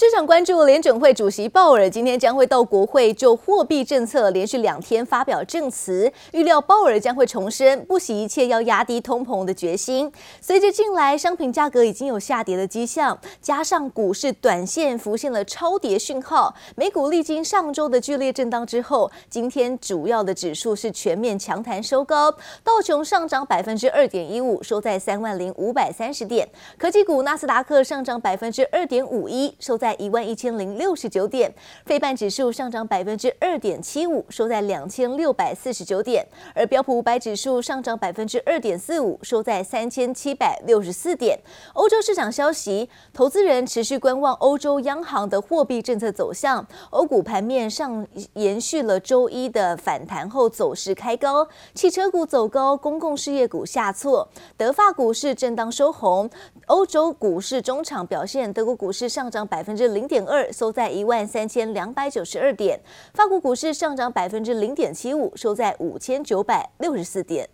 市场关注联准会主席鲍尔今天将会到国会就货币政策连续两天发表证词，预料鲍尔将会重申不惜一切要压低通膨的决心。随着近来商品价格已经有下跌的迹象，加上股市短线浮现了超跌讯号，美股历经上周的剧烈震荡之后，今天主要的指数是全面强弹收高，道琼上涨百分之二点一五，收在三万零五百三十点；科技股纳斯达克上涨百分之二点五一，收在一万一千零六十九点，费半指数上涨百分之二点七五，收在两千六百四十九点，而标普五百指数上涨百分之二点四五，收在三千七百六十四点。欧洲市场消息，投资人持续观望欧洲央行的货币政策走向。欧股盘面上延续了周一的反弹后走势开高，汽车股走高，公共事业股下挫，德法股市震荡收红。欧洲股市中场表现，德国股市上涨百分之零点二，收在一万三千两百九十二点；法国股市上涨百分之零点七五，收在五千九百六十四点。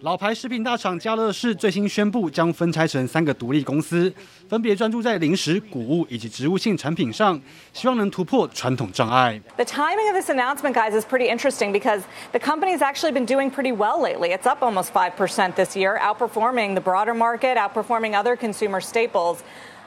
老牌食品大厂家乐氏最新宣布，将分拆成三个独立公司，分别专注在零食、谷物以及植物性产品上，希望能突破传统障碍。The timing of this announcement, guys, is pretty interesting because the company's actually been doing pretty well lately. It's up almost 5% this year, outperforming the broader market, outperforming other consumer staples.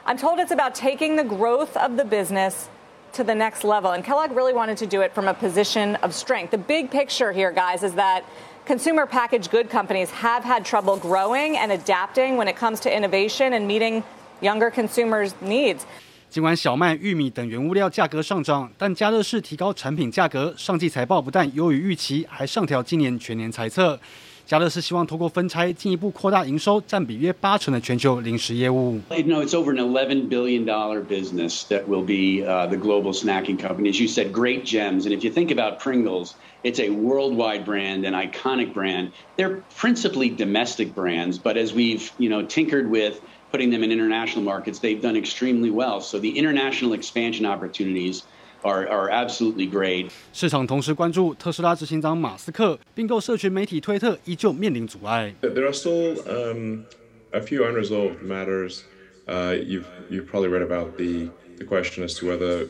I'm told it's about taking the growth of the business to the next level, and Kellogg really wanted to do it from a position of strength. The big picture here, guys, is that consumer packaged good companies have had trouble growing and adapting when it comes to innovation and meeting younger consumers' needs. 尽管小麦、玉米等原物料价格上涨，但家乐氏提高产品价格，上季财报不但优于预期，还上调今年全年财测。 家乐氏希望透过分拆进一步扩大营收，占比约八成的全球零食业务。You know, it's over an eleven billion dollar business that will be the global snacking company. As you said, great gems. And if you think about Pringles, it's a worldwide brand, an iconic brand. They're principally domestic brands, but as we've you know tinkered with putting them in international markets, they've done extremely well. So the international expansion opportunities. Are are absolutely great. 市场同时关注特斯拉执行长马斯克并购社群媒体推特，依旧面临阻碍。There are still um a few unresolved matters. Uh, you've you've probably read about the the question as to whether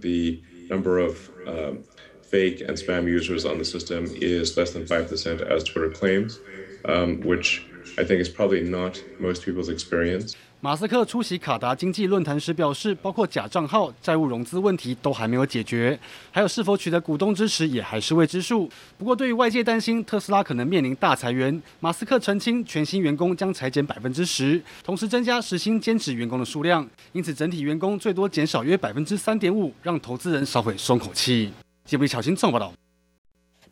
the number of um fake and spam users on the system is less than five percent as Twitter claims, um, which I think is probably not most people's experience. 马斯克出席卡达经济论坛时表示，包括假账号、债务融资问题都还没有解决，还有是否取得股东支持也还是未知数。不过，对于外界担心特斯拉可能面临大裁员，马斯克澄清，全新员工将裁减百分之十，同时增加时薪兼职员工的数量，因此整体员工最多减少约百分之三点五，让投资人稍微松口气。记者小心综报道。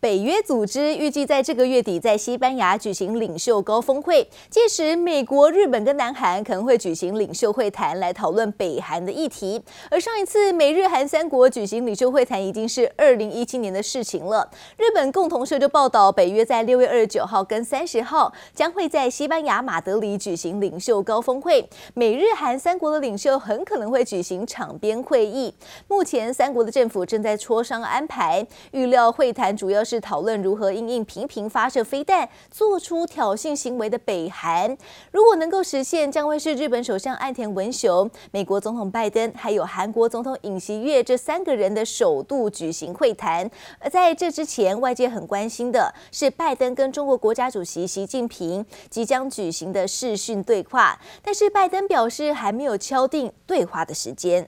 北约组织预计在这个月底在西班牙举行领袖高峰会，届时美国、日本跟南韩可能会举行领袖会谈来讨论北韩的议题。而上一次美日韩三国举行领袖会谈已经是二零一七年的事情了。日本共同社就报道，北约在六月二十九号跟三十号将会在西班牙马德里举行领袖高峰会，美日韩三国的领袖很可能会举行场边会议。目前三国的政府正在磋商安排，预料会谈主要。是讨论如何因应频频发射飞弹、做出挑衅行为的北韩。如果能够实现，将会是日本首相岸田文雄、美国总统拜登还有韩国总统尹锡悦这三个人的首度举行会谈。而在这之前，外界很关心的是拜登跟中国国家主席习近平即将举行的视讯对话，但是拜登表示还没有敲定对话的时间。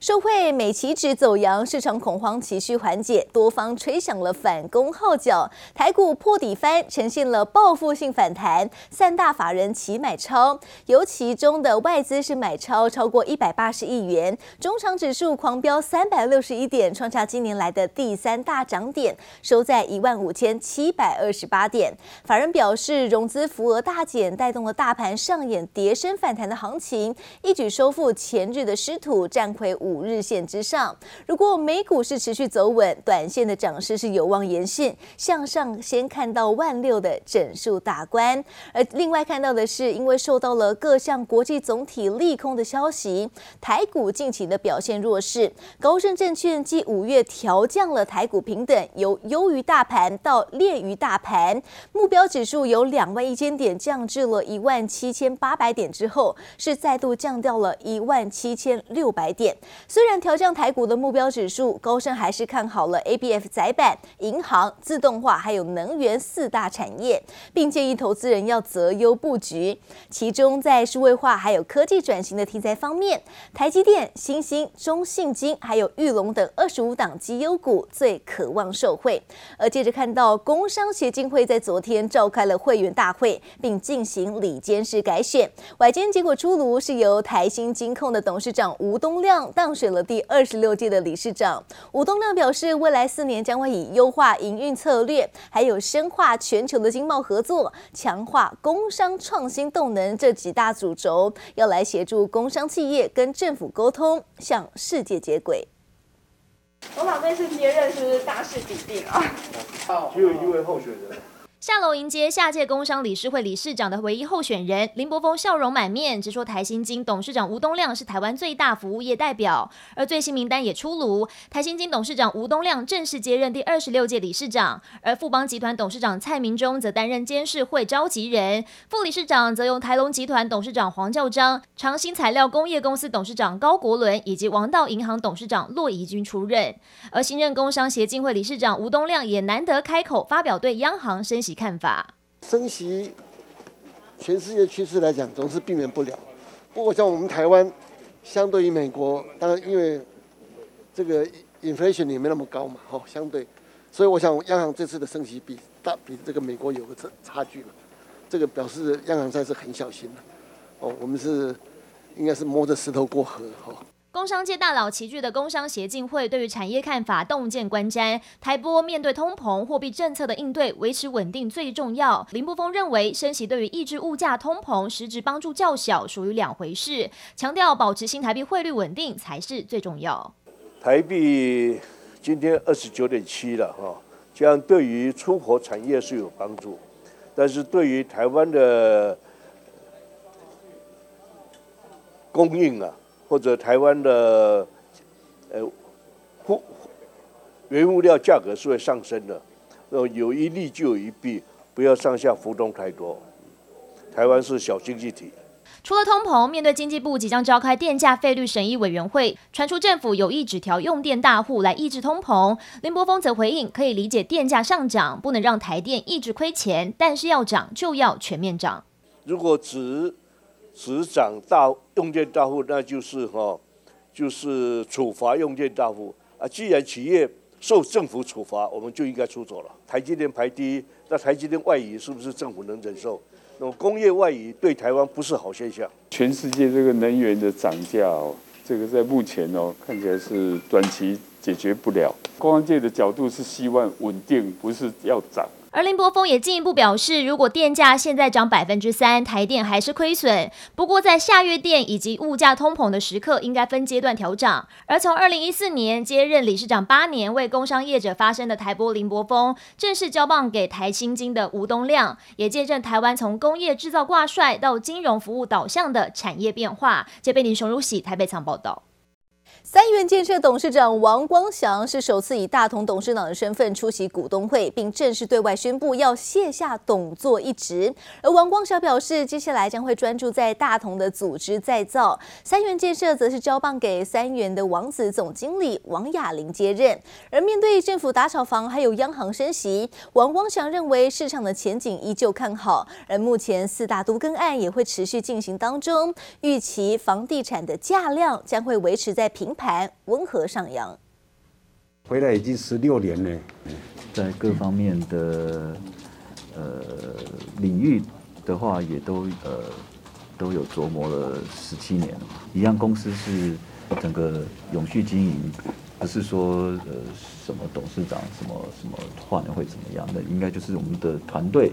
受惠美期指走扬，市场恐慌期续缓解，多方吹响了反攻号角，台股破底翻，呈现了报复性反弹，三大法人齐买超，尤其中的外资是买超超过一百八十亿元，中场指数狂飙三百六十一点，创下今年来的第三大涨点，收在一万五千七百二十八点。法人表示，融资幅额大减，带动了大盘上演跌升反弹的行情，一举收复前日的失土，站回五。五日线之上。如果美股是持续走稳，短线的涨势是有望延续向上，先看到万六的整数大关。而另外看到的是，因为受到了各项国际总体利空的消息，台股近期的表现弱势。高盛证券继五月调降了台股平等，由优于大盘到劣于大盘，目标指数由两万一千点降至了一万七千八百点之后，是再度降掉了一万七千六百点。虽然调降台股的目标指数，高盛还是看好了 ABF 载板、银行、自动化还有能源四大产业，并建议投资人要择优布局。其中在数位化还有科技转型的题材方面，台积电、新兴、中信金还有玉龙等二十五档绩优股最渴望受惠。而接着看到工商协进会在昨天召开了会员大会，并进行里监事改选，外监结果出炉，是由台新金控的董事长吴东亮当选了第二十六届的理事长。吴东亮表示，未来四年将会以优化营运策略，还有深化全球的经贸合作，强化工商创新动能这几大主轴，要来协助工商企业跟政府沟通，向世界接轨。我老这次接任是不是大势已定啊？只有一位候选人。下楼迎接下届工商理事会理事长的唯一候选人林柏峰，笑容满面，直说台新金董事长吴东亮是台湾最大服务业代表。而最新名单也出炉，台新金董事长吴东亮正式接任第二十六届理事长，而富邦集团董事长蔡明忠则担任监事会召集人，副理事长则由台龙集团董事长黄教章、长兴材料工业公司董事长高国伦以及王道银行董事长骆怡君出任。而新任工商协进会理事长吴东亮也难得开口发表对央行升息看法，升息，全世界趋势来讲总是避免不了。不过像我们台湾，相对于美国，当然因为这个 inflation 也没那么高嘛，哈，相对，所以我想央行这次的升息比大比这个美国有个差差距了。这个表示央行算是很小心了。哦，我们是应该是摸着石头过河，哈。工商界大佬齐聚的工商协进会对于产业看法洞见观瞻，台波面对通膨货币政策的应对维持稳定最重要。林柏峰认为升息对于抑制物价通膨实质帮助较小，属于两回事。强调保持新台币汇率稳定才是最重要。台币今天二十九点七了哈，这样对于出口产业是有帮助，但是对于台湾的供应啊。或者台湾的呃，物原物料价格是会上升的，呃，有一利就有一弊，不要上下浮动太多。台湾是小经济体。除了通膨，面对经济部即将召开电价费率审议委员会，传出政府有意只调用电大户来抑制通膨。林柏峰则回应，可以理解电价上涨，不能让台电一直亏钱，但是要涨就要全面涨。如果只执掌大用电大户，那就是哈，就是处罚用电大户啊。既然企业受政府处罚，我们就应该出走了。台积电排第一，那台积电外移是不是政府能忍受？那么工业外移对台湾不是好现象。全世界这个能源的涨价哦，这个在目前哦看起来是短期解决不了。工商界的角度是希望稳定，不是要涨。而林柏峰也进一步表示，如果电价现在涨百分之三，台电还是亏损。不过在下月电以及物价通膨的时刻，应该分阶段调涨。而从二零一四年接任理事长八年，为工商业者发声的台玻林柏峰，正式交棒给台新金的吴东亮，也见证台湾从工业制造挂帅到金融服务导向的产业变化。接被林熊如喜台北场报道。三元建设董事长王光祥是首次以大同董事长的身份出席股东会，并正式对外宣布要卸下董座一职。而王光祥表示，接下来将会专注在大同的组织再造。三元建设则是交棒给三元的王子总经理王雅玲接任。而面对政府打炒房，还有央行升息，王光祥认为市场的前景依旧看好。而目前四大都更案也会持续进行当中，预期房地产的价量将会维持在平。盘温和上扬，回来已经十六年了，在各方面的呃领域的话，也都呃都有琢磨了十七年了。一样公司是整个永续经营，不是说呃什么董事长什么什么换了会怎么样的，应该就是我们的团队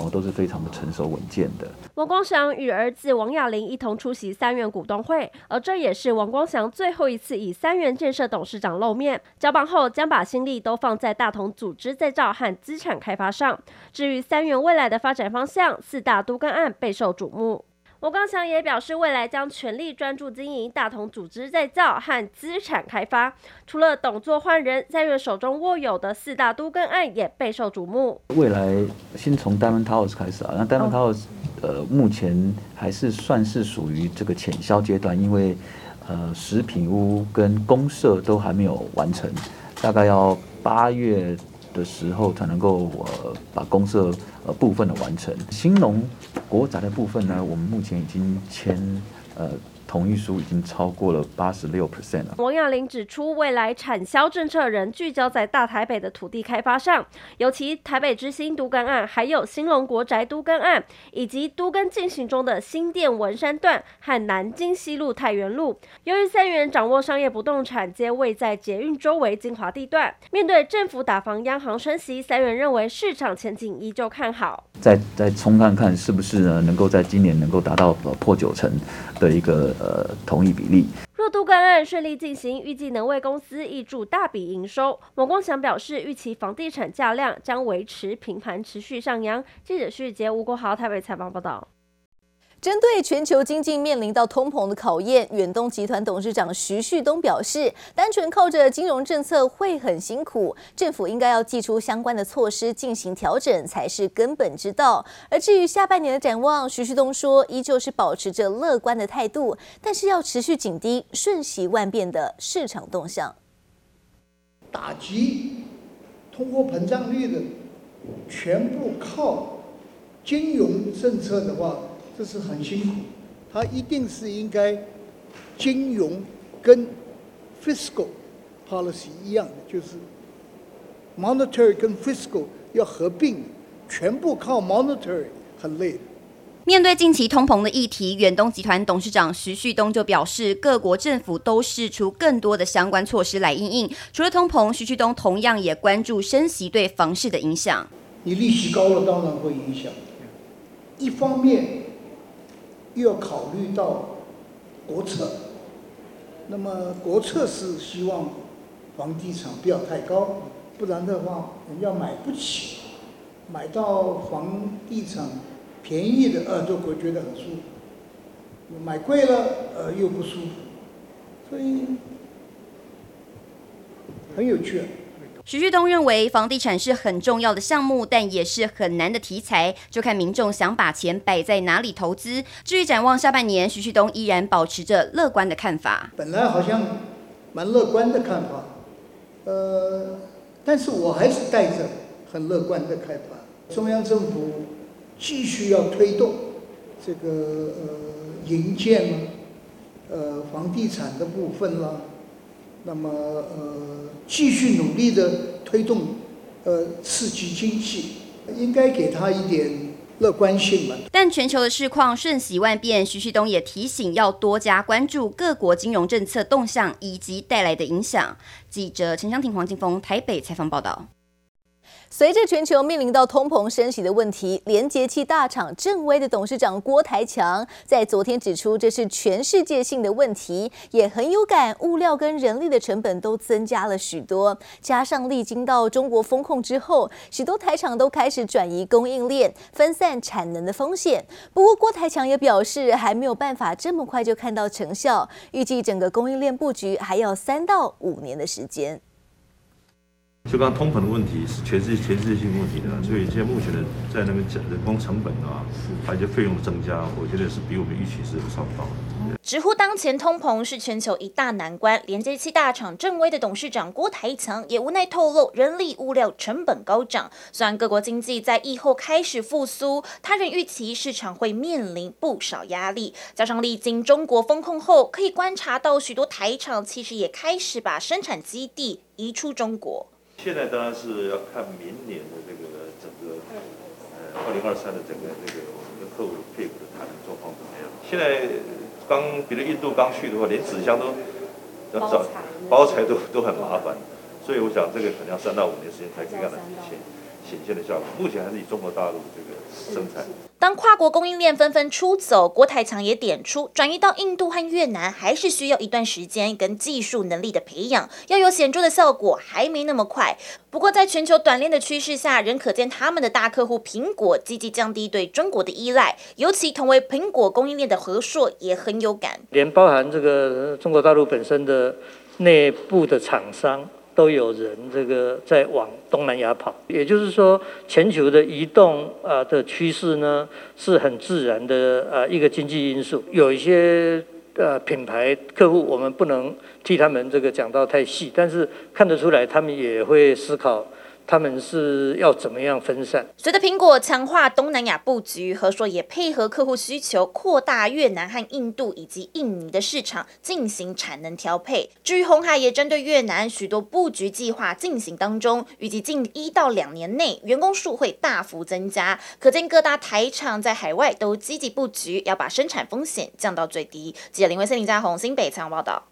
哦，都是非常的成熟稳健的。王光祥与儿子王亚林一同出席三元股东会，而这也是王光祥最后一次以三元建设董事长露面。交棒后，将把心力都放在大同组织再造和资产开发上。至于三元未来的发展方向，四大都更案备受瞩目。吴光祥也表示，未来将全力专注经营大同组织再造和资产开发。除了董座换人，在月手中握有的四大都更案也备受瞩目。未来先从 Diamond Towers 开始啊，那 Diamond Towers 呃目前还是算是属于这个潜销阶段，因为呃食品屋跟公社都还没有完成，大概要八月的时候才能够呃把公社呃部分的完成。兴隆国宅的部分呢，我们目前已经签呃。同意书已经超过了八十六 percent 了。王亚玲指出，未来产销政策仍聚焦在大台北的土地开发上，尤其台北之星都更案，还有兴隆国宅都更案，以及都更进行中的新店文山段和南京西路太原路。由于三元掌握商业不动产皆位在捷运周围精华地段，面对政府打房、央行升息，三元认为市场前景依旧看好。再再冲看看是不是呢？能够在今年能够达到呃破九成的一个。呃，同意比例。若都干案顺利进行，预计能为公司挹注大笔营收。王光祥表示，预期房地产价量将维持平盘，持续上扬。记者徐杰、吴国豪台北采访报道。针对全球经济面临到通膨的考验，远东集团董事长徐旭东表示，单纯靠着金融政策会很辛苦，政府应该要祭出相关的措施进行调整才是根本之道。而至于下半年的展望，徐旭东说，依旧是保持着乐观的态度，但是要持续紧盯瞬息万变的市场动向。打击通货膨胀率的全部靠金融政策的话。这是很辛苦，它一定是应该金融跟 fiscal policy 一样的，就是 monetary 跟 fiscal 要合并，全部靠 monetary 很累。面对近期通膨的议题，远东集团董事长徐旭东就表示，各国政府都试出更多的相关措施来应应。除了通膨，徐旭东同样也关注升息对房市的影响。你利息高了，当然会影响。一方面。又要考虑到国策，那么国策是希望房地产不要太高，不然的话人家买不起，买到房地产便宜的呃都会觉得很舒服，买贵了呃又不舒服，所以很有趣。徐旭东认为，房地产是很重要的项目，但也是很难的题材，就看民众想把钱摆在哪里投资。至于展望下半年，徐旭东依然保持着乐观的看法。本来好像蛮乐观的看法，呃，但是我还是带着很乐观的看法。中央政府继续要推动这个呃营建嘛，呃房地产的部分啦。那么，呃，继续努力的推动，呃，刺激经济，应该给他一点乐观性嘛。但全球的市况瞬息万变，徐旭东也提醒要多加关注各国金融政策动向以及带来的影响。记者陈湘婷、黄金峰台北采访报道。随着全球面临到通膨升息的问题，连接器大厂正威的董事长郭台强在昨天指出，这是全世界性的问题，也很有感。物料跟人力的成本都增加了许多，加上历经到中国封控之后，许多台厂都开始转移供应链，分散产能的风险。不过，郭台强也表示，还没有办法这么快就看到成效，预计整个供应链布局还要三到五年的时间。就刚刚通膨的问题是全世界全世界性问题的，所以现在目前的在那边讲人工成本啊，还有一些费用的增加，我觉得是比我们预期是稍高的。直呼当前通膨是全球一大难关，连接器大厂正威的董事长郭台强也无奈透露，人力物料成本高涨。虽然各国经济在疫后开始复苏，他仍预期市场会面临不少压力。加上历经中国封控后，可以观察到许多台厂其实也开始把生产基地移出中国。现在当然是要看明年的这个整个呃二零二三的整个这个我们的客户配合的谈的状况怎么样？现在刚比如印度刚去的话，连纸箱都要找包材都都很麻烦，所以我想这个可能要三到五年时间才可以让它体现。显现的效果。目前还是以中国大陆这个生产。当跨国供应链纷纷出走，郭台强也点出，转移到印度和越南还是需要一段时间跟技术能力的培养，要有显著的效果还没那么快。不过，在全球短链的趋势下，仍可见他们的大客户苹果积极降低对中国的依赖，尤其同为苹果供应链的和硕也很有感。连包含这个中国大陆本身的内部的厂商。都有人这个在往东南亚跑，也就是说，全球的移动啊的趋势呢，是很自然的啊一个经济因素。有一些呃品牌客户，我们不能替他们这个讲到太细，但是看得出来，他们也会思考。他们是要怎么样分散？随着苹果强化东南亚布局，和硕也配合客户需求，扩大越南和印度以及印尼的市场，进行产能调配。至于鸿海也针对越南许多布局计划进行当中，预计近一到两年内员工数会大幅增加。可见各大台厂在海外都积极布局，要把生产风险降到最低。记者林慧森、林家宏新北采访报道。